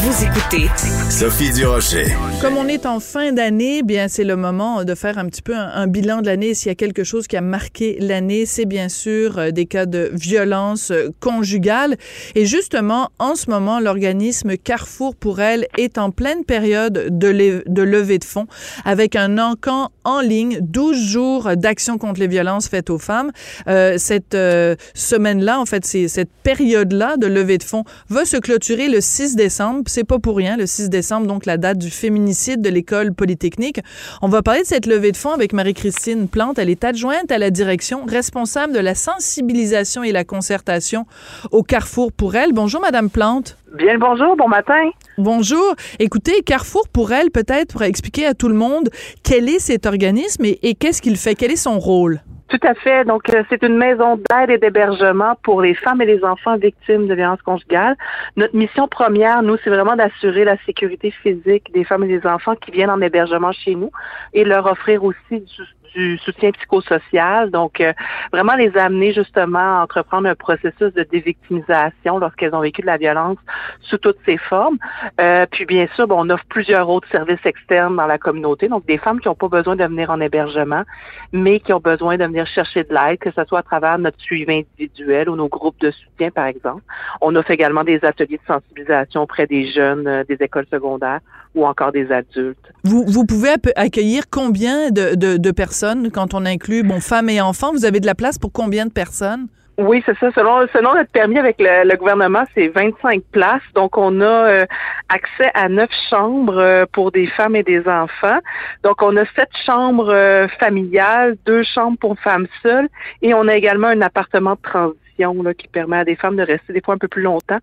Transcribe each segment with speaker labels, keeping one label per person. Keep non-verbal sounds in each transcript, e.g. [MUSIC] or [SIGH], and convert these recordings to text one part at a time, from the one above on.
Speaker 1: Vous écoutez
Speaker 2: Sophie Durocher.
Speaker 3: Comme on est en fin d'année, bien c'est le moment de faire un petit peu un, un bilan de l'année. S'il y a quelque chose qui a marqué l'année, c'est bien sûr euh, des cas de violence euh, conjugale. Et justement, en ce moment, l'organisme Carrefour pour elle est en pleine période de, le- de levée de fonds avec un encan en ligne, 12 jours d'action contre les violences faites aux femmes. Euh, cette euh, semaine-là, en fait, c'est cette période-là de levée de fonds va se clôturer le 6 décembre. C'est pas pour rien, le 6 décembre, donc la date du féminicide de l'école polytechnique. On va parler de cette levée de fonds avec Marie-Christine Plante. Elle est adjointe à la direction, responsable de la sensibilisation et la concertation au Carrefour pour elle. Bonjour, Madame Plante.
Speaker 4: Bien le bonjour, bon matin.
Speaker 3: Bonjour. Écoutez, Carrefour pour elle, peut-être pour expliquer à tout le monde quel est cet organisme et, et qu'est-ce qu'il fait, quel est son rôle?
Speaker 4: Tout à fait. Donc, euh, c'est une maison d'aide et d'hébergement pour les femmes et les enfants victimes de violences conjugales. Notre mission première, nous, c'est vraiment d'assurer la sécurité physique des femmes et des enfants qui viennent en hébergement chez nous et leur offrir aussi du, du soutien psychosocial. Donc, euh, vraiment les amener justement à entreprendre un processus de dévictimisation lorsqu'elles ont vécu de la violence sous toutes ses formes. Euh, puis, bien sûr, bon, on offre plusieurs autres services externes dans la communauté. Donc, des femmes qui n'ont pas besoin de venir en hébergement, mais qui ont besoin de venir chercher de l'aide, que ce soit à travers notre suivi individuel ou nos groupes de soutien, par exemple. On offre également des ateliers de sensibilisation auprès des jeunes euh, des écoles secondaires ou encore des adultes.
Speaker 3: Vous, vous pouvez accueillir combien de, de, de personnes quand on inclut, bon, femmes et enfants? Vous avez de la place pour combien de personnes?
Speaker 4: Oui, c'est ça. Selon, selon notre permis avec le, le gouvernement, c'est 25 places. Donc, on a euh, accès à neuf chambres euh, pour des femmes et des enfants. Donc, on a sept chambres euh, familiales, deux chambres pour femmes seules, et on a également un appartement de qui permet à des femmes de rester des fois un peu plus longtemps.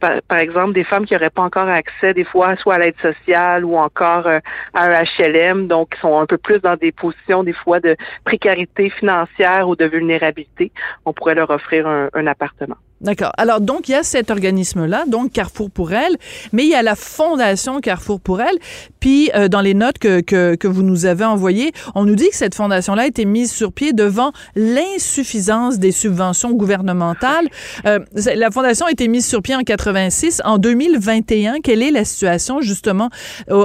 Speaker 4: Par, par exemple, des femmes qui n'auraient pas encore accès, des fois, soit à l'aide sociale ou encore euh, à un HLM, donc qui sont un peu plus dans des positions, des fois, de précarité financière ou de vulnérabilité. On pourrait leur offrir un, un appartement.
Speaker 3: D'accord. Alors, donc, il y a cet organisme-là, donc Carrefour pour elle, mais il y a la Fondation Carrefour pour elle. Puis, euh, dans les notes que, que, que vous nous avez envoyées, on nous dit que cette fondation-là a été mise sur pied devant l'insuffisance des subventions gouvernementales. Euh, la fondation a été mise sur pied en 86. En 2021, quelle est la situation, justement,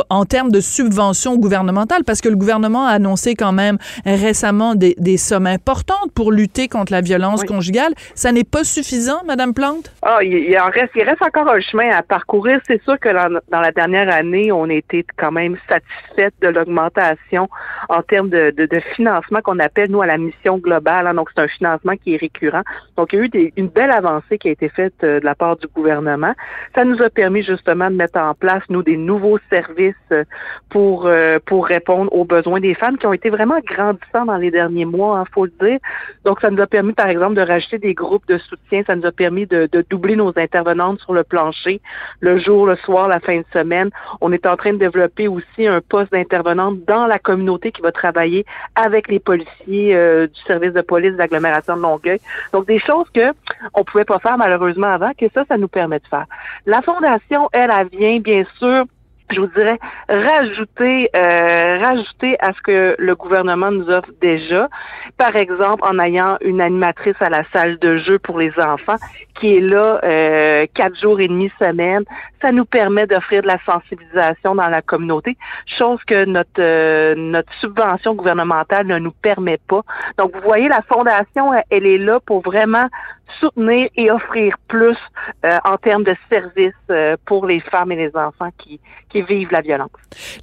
Speaker 3: en termes de subventions gouvernementales? Parce que le gouvernement a annoncé quand même récemment des, des sommes importantes pour lutter contre la violence
Speaker 4: Oui.
Speaker 3: conjugale. Ça n'est pas suffisant, Madame Plante?
Speaker 4: Ah, il, il en reste, il reste encore un chemin à parcourir. C'est sûr que dans, dans la dernière année, on a été quand même satisfaite de l'augmentation en termes de, de, de financement qu'on appelle, nous, à la mission globale. hein. Donc, c'est un financement qui est récurrent. Donc, il y a eu des- une belle avancée qui a été faite euh, de la part du gouvernement. Ça nous a permis justement de mettre en place, nous, des nouveaux services euh, pour, euh, pour répondre aux besoins des femmes qui ont été vraiment grandissants dans les derniers mois, il faut le dire. Donc, ça nous a permis, par exemple, de rajouter des groupes de soutien. Ça nous a permis de, de doubler nos intervenantes sur le plancher, le jour, le soir, la fin de semaine. On est en train de développer aussi un poste d'intervenante dans la communauté qui va travailler avec les policiers euh, du service de police de l'agglomération de Longueuil. Donc, des choses que on pouvait pas faire malheureusement avant, que ça, ça nous permet de faire. La fondation, elle, elle vient bien sûr je vous dirais, rajouter, euh, rajouter à ce que le gouvernement nous offre déjà. Par exemple, en ayant une animatrice à la salle de jeu pour les enfants qui est là euh, quatre jours et demi semaine. Ça nous permet d'offrir de la sensibilisation dans la communauté, chose que notre euh, notre subvention gouvernementale ne nous permet pas. Donc, vous voyez, la fondation, elle est là pour vraiment soutenir et offrir plus euh, en termes de services euh, pour les femmes et les enfants qui, qui vivent la violence.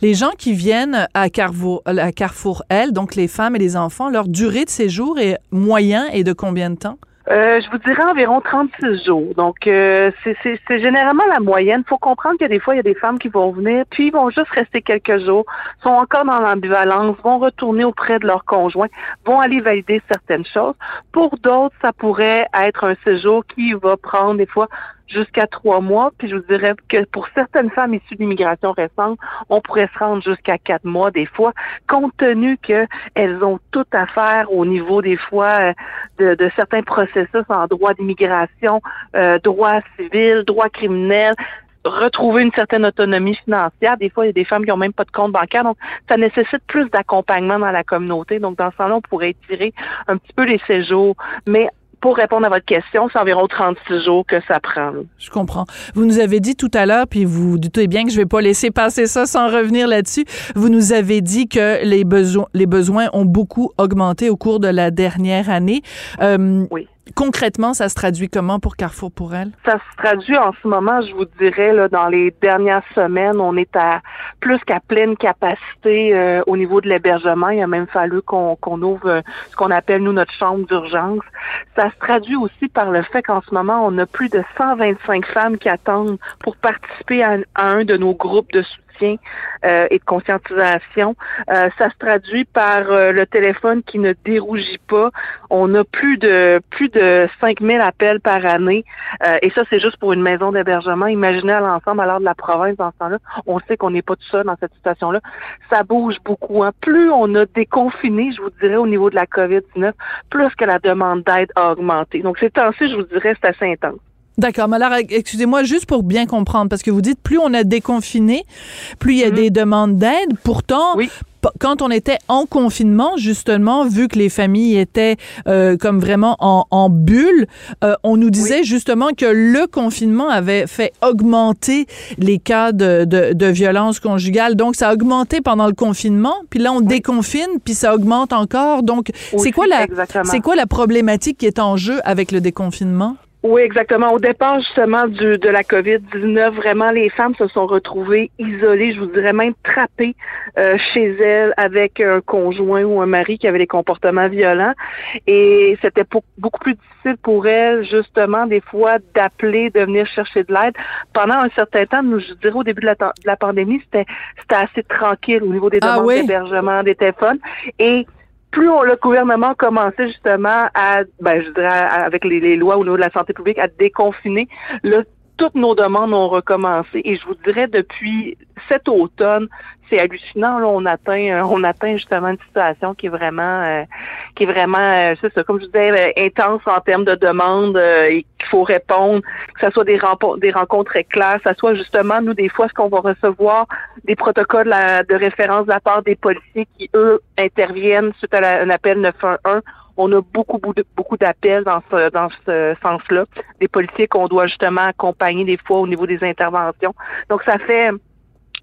Speaker 3: Les gens qui viennent à Carrefour, à Carrefour L, donc les femmes et les enfants, leur durée de séjour est moyen et de combien de temps?
Speaker 4: Euh, je vous dirais environ 36 jours. Donc, euh, c'est- généralement la moyenne. Il faut comprendre que des fois, il y a des femmes qui vont venir, puis ils vont juste rester quelques jours, sont encore dans l'ambivalence, vont retourner auprès de leur conjoint, vont aller valider certaines choses. Pour d'autres, ça pourrait être un séjour qui va prendre des fois jusqu'à trois mois. Puis je vous dirais que pour certaines femmes issues d'immigration récente, on pourrait se rendre jusqu'à quatre mois des fois, compte tenu qu'elles ont tout à faire au niveau des fois euh, de, de certains processus en droit d'immigration, euh, droit civil, droit criminel. retrouver une certaine autonomie financière. Des fois, il y a des femmes qui ont même pas de compte bancaire, donc ça nécessite plus d'accompagnement dans la communauté. Donc, dans ce sens-là, on pourrait étirer un petit peu les séjours, mais pour répondre à votre question, c'est environ 36 jours que ça prend.
Speaker 3: Je comprends. Vous nous avez dit tout à l'heure, puis vous doutez bien que je vais pas laisser passer ça sans revenir là-dessus. Vous nous avez dit que les besoins, les besoins ont beaucoup augmenté au cours de la dernière année.
Speaker 4: Euh, oui.
Speaker 3: Concrètement, ça se traduit comment pour Carrefour pour elle?
Speaker 4: Ça se traduit en ce moment, je vous dirais, dans les dernières semaines, on est à plus qu'à pleine capacité euh, au niveau de l'hébergement. Il a même fallu qu'on ouvre euh, ce qu'on appelle, nous, notre chambre d'urgence. Ça se traduit aussi par le fait qu'en ce moment, on a plus de 125 femmes qui attendent pour participer à un de nos groupes de soutien euh, et de conscientisation. Euh, ça se traduit par euh, le téléphone qui ne dérougit pas. On a plus de plus de 5000 appels par année et ça c'est juste pour une maison d'hébergement. Imaginez à l'ensemble alors de la province dans ce temps-là. On sait qu'on n'est pas tout seul dans cette situation-là. Ça bouge beaucoup. Hein. Plus on a déconfiné, je vous dirais au niveau de la COVID-19, plus que la demande d'aide a augmenté. Donc ces temps-ci, je vous dirais, c'est assez intense.
Speaker 3: D'accord. Mais alors, excusez-moi, juste pour bien comprendre, parce que vous dites plus on a déconfiné, plus il y a mhm. des demandes d'aide. Pourtant, quand on était en confinement, justement, vu que les familles étaient euh, comme vraiment en, bulle, euh, on nous disait justement que le confinement avait fait augmenter les cas de, de, violence conjugale. Donc, ça a augmenté pendant le confinement, puis là, on déconfine, puis ça augmente encore. Donc, c'est quoi la, c'est quoi la problématique qui est en jeu avec le déconfinement?
Speaker 4: Oui, exactement. Au départ, justement, du, de la COVID-19, vraiment, les femmes se sont retrouvées isolées, je vous dirais même trappées euh, chez elles avec un conjoint ou un mari qui avait des comportements violents. Et c'était beaucoup plus difficile pour elles, justement, des fois, d'appeler, de venir chercher de l'aide. Pendant un certain temps, nous, je dirais au début de la, de la pandémie, c'était c'était assez tranquille au niveau des ah demandes d'hébergement, des téléphones. Et plus le gouvernement commençait justement à, ben, je dirais, avec les, les, lois au niveau de la santé publique, à déconfiner, là, toutes nos demandes ont recommencé. Et je vous dirais, depuis cet automne, c'est hallucinant. Là, on atteint, euh, on atteint justement une situation qui est vraiment, euh, qui est vraiment, euh, c'est ça, comme je disais, intense en termes de demandes et qu'il faut répondre, que ce soit des rencontres, des rencontres très claires, que ce soit justement nous des fois ce qu'on va recevoir des protocoles de référence de la part des policiers qui eux interviennent suite à un appel 911 on a beaucoup, beaucoup d'appels dans ce, dans ce sens-là. Des policiers qu'on doit justement accompagner des fois au niveau des interventions. Donc, ça fait,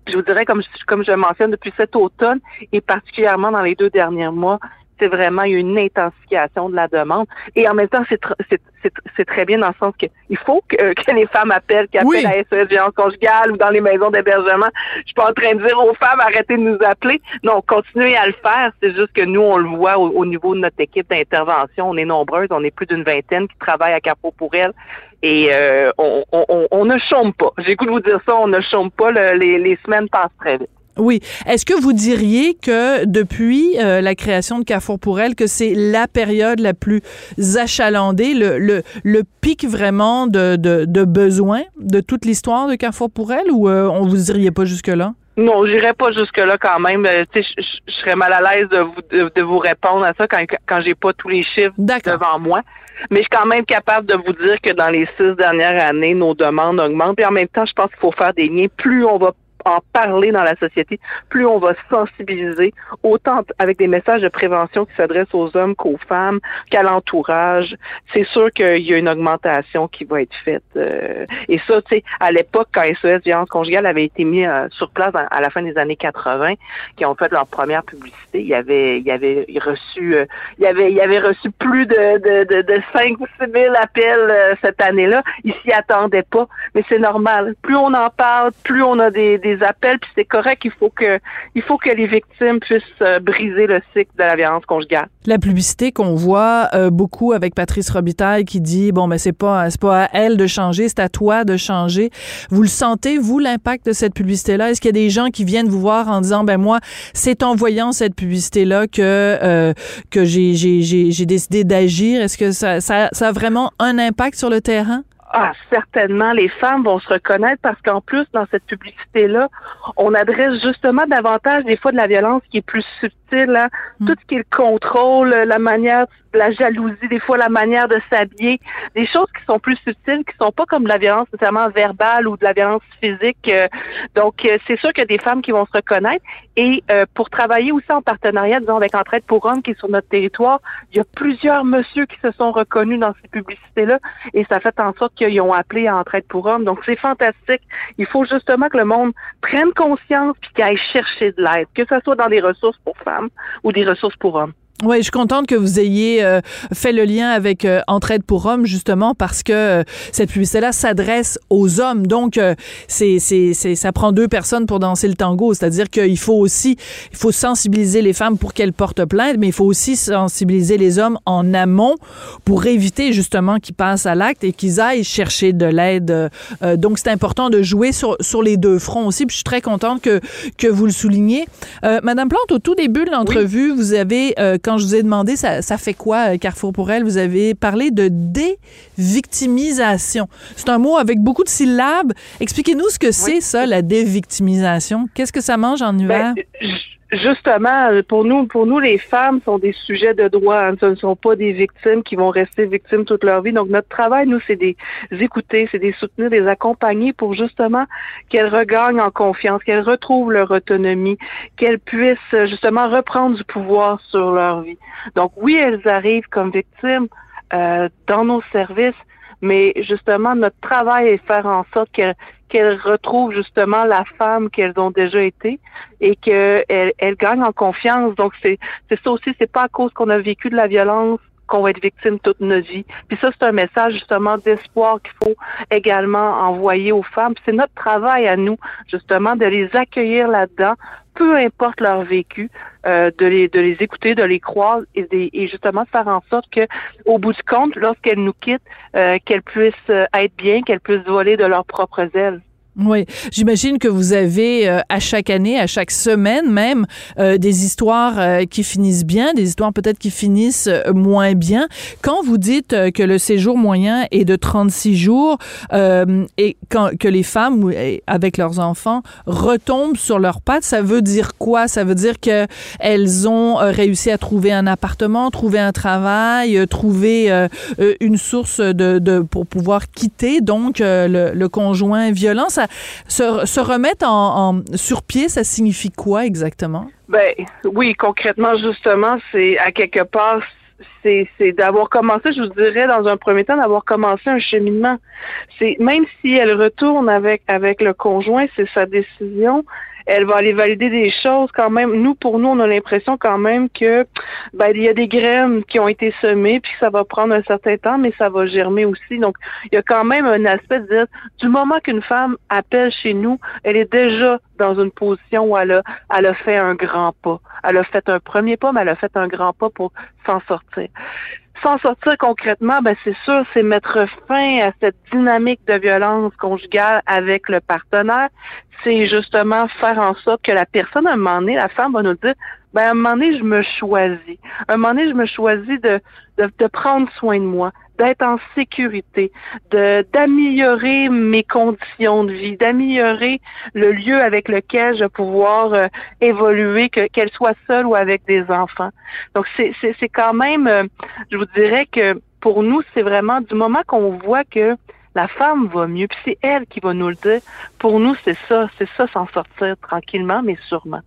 Speaker 4: je vous dirais, comme, comme je mentionne, depuis cet automne et particulièrement dans les deux derniers mois, c'est vraiment une intensification de la demande. Et en même temps, c'est très bien dans le sens que il faut que, que les femmes appellent, qu'elles appellent à SOS violence conjugale ou dans les maisons d'hébergement. Je suis pas en train de dire aux femmes arrêtez de nous appeler. Non, continuez à le faire. C'est juste que nous, on le voit au, niveau de notre équipe d'intervention. On est nombreuses, on est plus d'une vingtaine qui travaillent à Capot pour elle. Et euh, on, on, on, ne chôme pas. J'ai de vous dire ça, on ne chôme pas. les, les semaines passent très vite.
Speaker 3: Oui. Est-ce que vous diriez que depuis euh, la création de Carrefour pour elle, que c'est la période la plus achalandée, le, le, le pic vraiment de, de, de besoins de toute l'histoire de Carrefour pour elle, ou euh, on vous diriez pas jusque-là?
Speaker 4: Non, j'irais pas jusque-là quand même. Euh, je, je serais mal à l'aise de vous, de, vous répondre à ça quand, quand j'ai pas tous les chiffres devant moi. Mais je suis quand même capable de vous dire que dans les six dernières années, nos demandes augmentent. Et en même temps, je pense qu'il faut faire des liens. Plus on va en parler dans la société, plus on va sensibiliser, autant avec des messages de prévention qui s'adressent aux hommes qu'aux femmes, qu'à l'entourage. C'est sûr qu'il y a une augmentation qui va être faite. Euh, et ça, tu sais, à l'époque, quand SOS Violence conjugale avait été mis euh, sur place à la fin des années 80, qui ont fait leur première publicité, il y avait, il y avait reçu, euh, il y avait, il y avait reçu plus de, de, de, de 5 ou 6 000 appels cette année-là. Ils s'y attendaient pas, mais c'est normal. Plus on en parle, plus on a des appels, puis c'est correct. Il faut que, il faut que les victimes puissent euh, briser le cycle de la violence conjugale.
Speaker 3: La publicité qu'on voit euh, beaucoup avec Patrice Robitaille qui dit bon mais c'est pas c'est pas à elle de changer, c'est à toi de changer. Vous le sentez vous l'impact de cette publicité là Est-ce qu'il y a des gens qui viennent vous voir en disant ben moi c'est en voyant cette publicité là que euh, que j'ai j'ai j'ai décidé d'agir? Est-ce que ça, ça ça a vraiment un impact sur le terrain?
Speaker 4: Ah, certainement, les femmes vont se reconnaître parce qu'en plus, dans cette publicité-là, on adresse justement davantage des fois de la violence qui est plus subtile, hein. Hmm. tout ce qui est le contrôle, la manière la jalousie, des fois la manière de s'habiller, des choses qui sont plus subtiles, qui sont pas comme de la violence nécessairement verbale ou de la violence physique. Euh, donc, euh, c'est sûr qu'il y a des femmes qui vont se reconnaître. Et euh, pour travailler aussi en partenariat, disons, avec Entraide pour Hommes qui est sur notre territoire, il y a plusieurs messieurs qui se sont reconnus dans ces publicités-là et ça fait en sorte qu'ils ont appelé à Entraide pour Hommes. Donc, c'est fantastique. Il faut justement que le monde prenne conscience puis qu'il aille chercher de l'aide, que ce soit dans des ressources pour femmes ou des ressources pour hommes.
Speaker 3: Oui, je suis contente que vous ayez euh, fait le lien avec euh, Entraide pour hommes justement parce que euh, cette publicité-là s'adresse aux hommes. Donc c'est c'est c'est ça prend deux personnes pour danser le tango, c'est-à-dire qu'il faut aussi il faut sensibiliser les femmes pour qu'elles portent plainte, mais il faut aussi sensibiliser les hommes en amont pour éviter justement qu'ils passent à l'acte et qu'ils aillent chercher de l'aide. donc c'est important de jouer sur sur les deux fronts aussi. Puis je suis très contente que que vous le souligniez. Madame Plante, au tout début de l'entrevue, vous avez quand je vous ai demandé ça, ça fait quoi euh, Carrefour pour elle, vous avez parlé de dévictimisation. C'est un mot avec beaucoup de syllabes. Expliquez-nous ce que c'est ça, la dévictimisation. Qu'est-ce que ça mange en hiver? Ben,
Speaker 4: justement, pour nous, pour nous, les femmes sont des sujets de droit. Hein. Ce ne sont pas des victimes qui vont rester victimes toute leur vie. Donc, notre travail, nous, c'est des écouter, c'est des soutenir, des accompagner pour justement qu'elles regagnent en confiance, qu'elles retrouvent leur autonomie, qu'elles puissent justement reprendre du pouvoir sur leur vie. Donc, oui, elles arrivent comme victimes euh, dans nos services, mais justement, notre travail est faire en sorte qu'elles retrouvent justement la femme qu'elles ont déjà été et qu'elles elles gagnent en confiance. Donc c'est c'est ça aussi, c'est pas à cause qu'on a vécu de la violence qu'on va être victime toute notre vie. Puis ça, c'est un message justement d'espoir qu'il faut également envoyer aux femmes. C'est notre travail à nous, justement, de les accueillir là-dedans, peu importe leur vécu, euh, de les de les écouter, de les croire et, et justement faire en sorte que, au bout du compte, lorsqu'elles nous quittent, euh, qu'elles puissent euh, être bien, qu'elles puissent voler de leurs propres ailes.
Speaker 3: Oui, j'imagine que vous avez euh, à chaque année, à chaque semaine même, euh, des histoires euh, qui finissent bien, des histoires peut-être qui finissent moins bien. Quand vous dites que le séjour moyen est de 36 jours et quand, que les femmes avec leurs enfants retombent sur leurs pattes, ça veut dire quoi? Ça veut dire que elles ont réussi à trouver un appartement, trouver un travail, trouver une source de, de, pour pouvoir quitter donc le, le conjoint violent? Se, remettre en, sur pied, ça signifie quoi exactement?
Speaker 4: Ben oui, concrètement, justement, c'est à quelque part, c'est, d'avoir commencé, je vous dirais, dans un premier temps, d'avoir commencé un cheminement. C'est même si elle retourne avec avec le conjoint, c'est sa décision elle va aller valider des choses quand même. Nous, pour nous, on a l'impression quand même que ben, il y a des graines qui ont été semées, puis ça va prendre un certain temps, mais ça va germer aussi. Donc, il y a quand même un aspect de dire, du moment qu'une femme appelle chez nous, elle est déjà dans une position où elle a, elle a fait un grand pas. Elle a fait un premier pas, mais elle a fait un grand pas pour s'en sortir s'en sortir concrètement, ben c'est sûr, c'est mettre fin à cette dynamique de violence conjugale avec le partenaire. C'est justement faire en sorte que la personne, à un moment donné, la femme va nous dire, ben à un moment donné, je me choisis. À un moment donné, je me choisis de, de, de prendre soin de moi d'être en sécurité, de d'améliorer mes conditions de vie, d'améliorer le lieu avec lequel je vais pouvoir euh, évoluer, que qu'elle soit seule ou avec des enfants. Donc c'est c'est quand même, euh, je vous dirais que pour nous c'est vraiment du moment qu'on voit que la femme va mieux, puis c'est elle qui va nous le dire. Pour nous, c'est ça, c'est ça s'en sortir tranquillement, mais sûrement.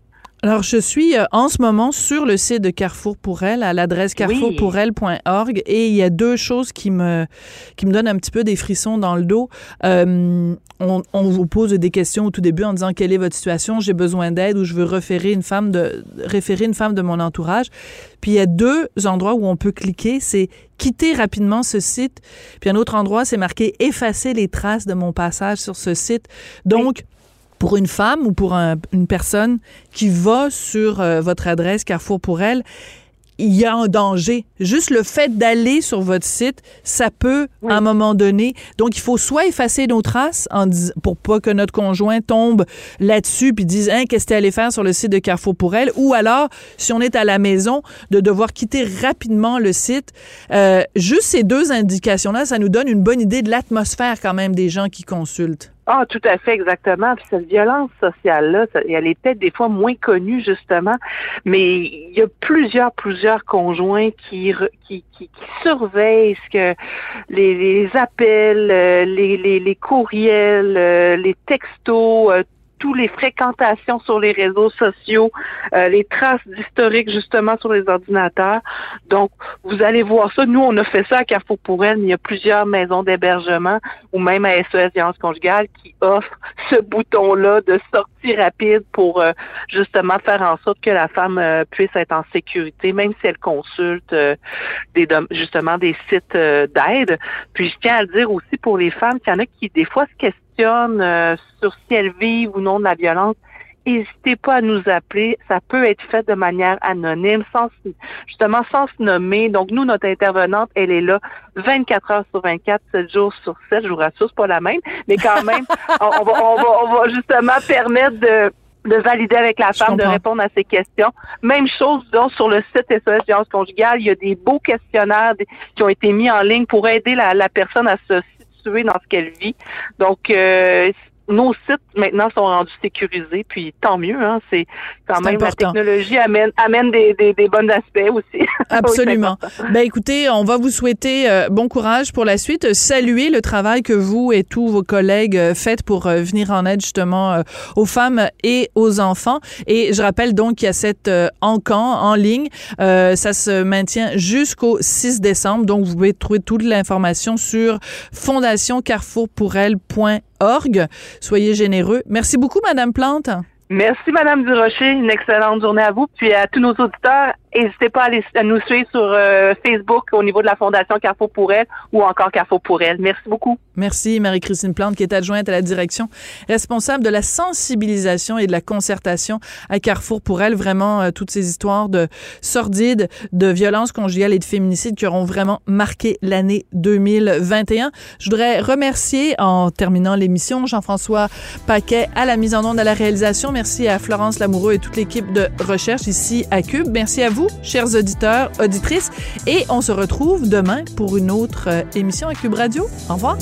Speaker 3: Alors, je suis euh, en ce moment sur le site de Carrefour pour elle, à l'adresse carrefourpourelle.org, et il y a deux choses qui me, qui me donnent un petit peu des frissons dans le dos. Euh, on, on, vous pose des questions au tout début en disant quelle est votre situation, j'ai besoin d'aide ou je veux référer une femme de, référer une femme de mon entourage. Puis il y a deux endroits où on peut cliquer, c'est quitter rapidement ce site. Puis un autre endroit, c'est marqué effacer les traces de mon passage sur ce site. Donc, pour une femme ou pour une personne qui va sur euh, votre adresse Carrefour pour elle, il y a un danger. Juste le fait d'aller sur votre site, ça peut, à un moment donné. Donc, il faut soit effacer nos traces en pour pas que notre conjoint tombe là-dessus puis dise, hein, qu'est-ce que allé faire sur le site de Carrefour pour elle? Ou alors, si on est à la maison, de devoir quitter rapidement le site. Euh, juste ces deux indications-là, ça nous donne une bonne idée de l'atmosphère quand même des gens qui consultent.
Speaker 4: Ah, tout à fait, exactement. Cette violence sociale-là, elle est peut-être des fois moins connue, justement, mais il y a plusieurs, plusieurs conjoints qui, qui, qui, surveillent ce que les, appels, euh, les, les, les courriels, euh, les textos, euh, tous les fréquentations sur les réseaux sociaux, euh, les traces d'historique justement sur les ordinateurs. Donc, vous allez voir ça. Nous, on a fait ça à Carrefour pour elle, il y a plusieurs maisons d'hébergement ou même à SES Violence conjugale qui offrent [LAUGHS] ce bouton-là de sortie rapide pour euh, justement faire en sorte que la femme euh, puisse être en sécurité, même si elle consulte des justement des sites d'aide. Puis je tiens à le dire aussi pour les femmes, qu'il y en a qui des fois se questionnent euh, sur si elles vivent ou non de la violence, n'hésitez pas à nous appeler. Ça peut être fait de manière anonyme, sans justement sans se nommer. Donc, nous, notre intervenante, elle est là 24 heures sur 24, 7 jours sur 7. Je vous rassure, c'est pas la même, mais quand même, [LAUGHS] on, va, on, va, on va justement permettre de de valider avec la femme, de répondre à ces questions. Même chose donc sur le site SOS Violence conjugale, il y a des beaux questionnaires qui ont été mis en ligne pour aider la, la personne à se dans ce qu'elle vit. Donc, euh, nos sites maintenant sont rendus sécurisés, puis tant mieux. Hein, c'est quand même la technologie amène amène des, des, des bons aspects aussi. [LAUGHS]
Speaker 3: Absolument. ben écoutez, on va vous souhaiter euh, bon courage pour la suite. Saluer le travail que vous et tous vos collègues euh, faites pour euh, venir en aide justement aux femmes et aux enfants. Et je rappelle donc qu'il y a cette encan en ligne. ça se maintient jusqu'au 6 décembre. Donc vous pouvez trouver toute l'information sur fondationcarrefourpourelle.org org. Soyez généreux. Merci beaucoup, Madame Plante.
Speaker 4: Merci, Madame Durocher. Une excellente journée à vous. Puis à tous nos auditeurs, N'hésitez pas à, nous suivre sur euh, Facebook au niveau de la Fondation Carrefour pour elle ou encore Carrefour pour elle. Merci beaucoup.
Speaker 3: Merci, Marie-Christine Plante, qui est adjointe à la direction responsable de la sensibilisation et de la concertation à Carrefour pour elle. Vraiment, euh, toutes ces histoires de sordides, de violences conjugales et de féminicide qui auront vraiment marqué l'année 2021. Je voudrais remercier, en terminant l'émission, Jean-François Paquet à la mise en onde, à la réalisation. Merci à Florence Lamoureux et toute l'équipe de recherche ici à Cube. Merci à vous chers auditeurs, auditrices, et on se retrouve demain pour une autre euh, émission à Cube Radio. Au revoir.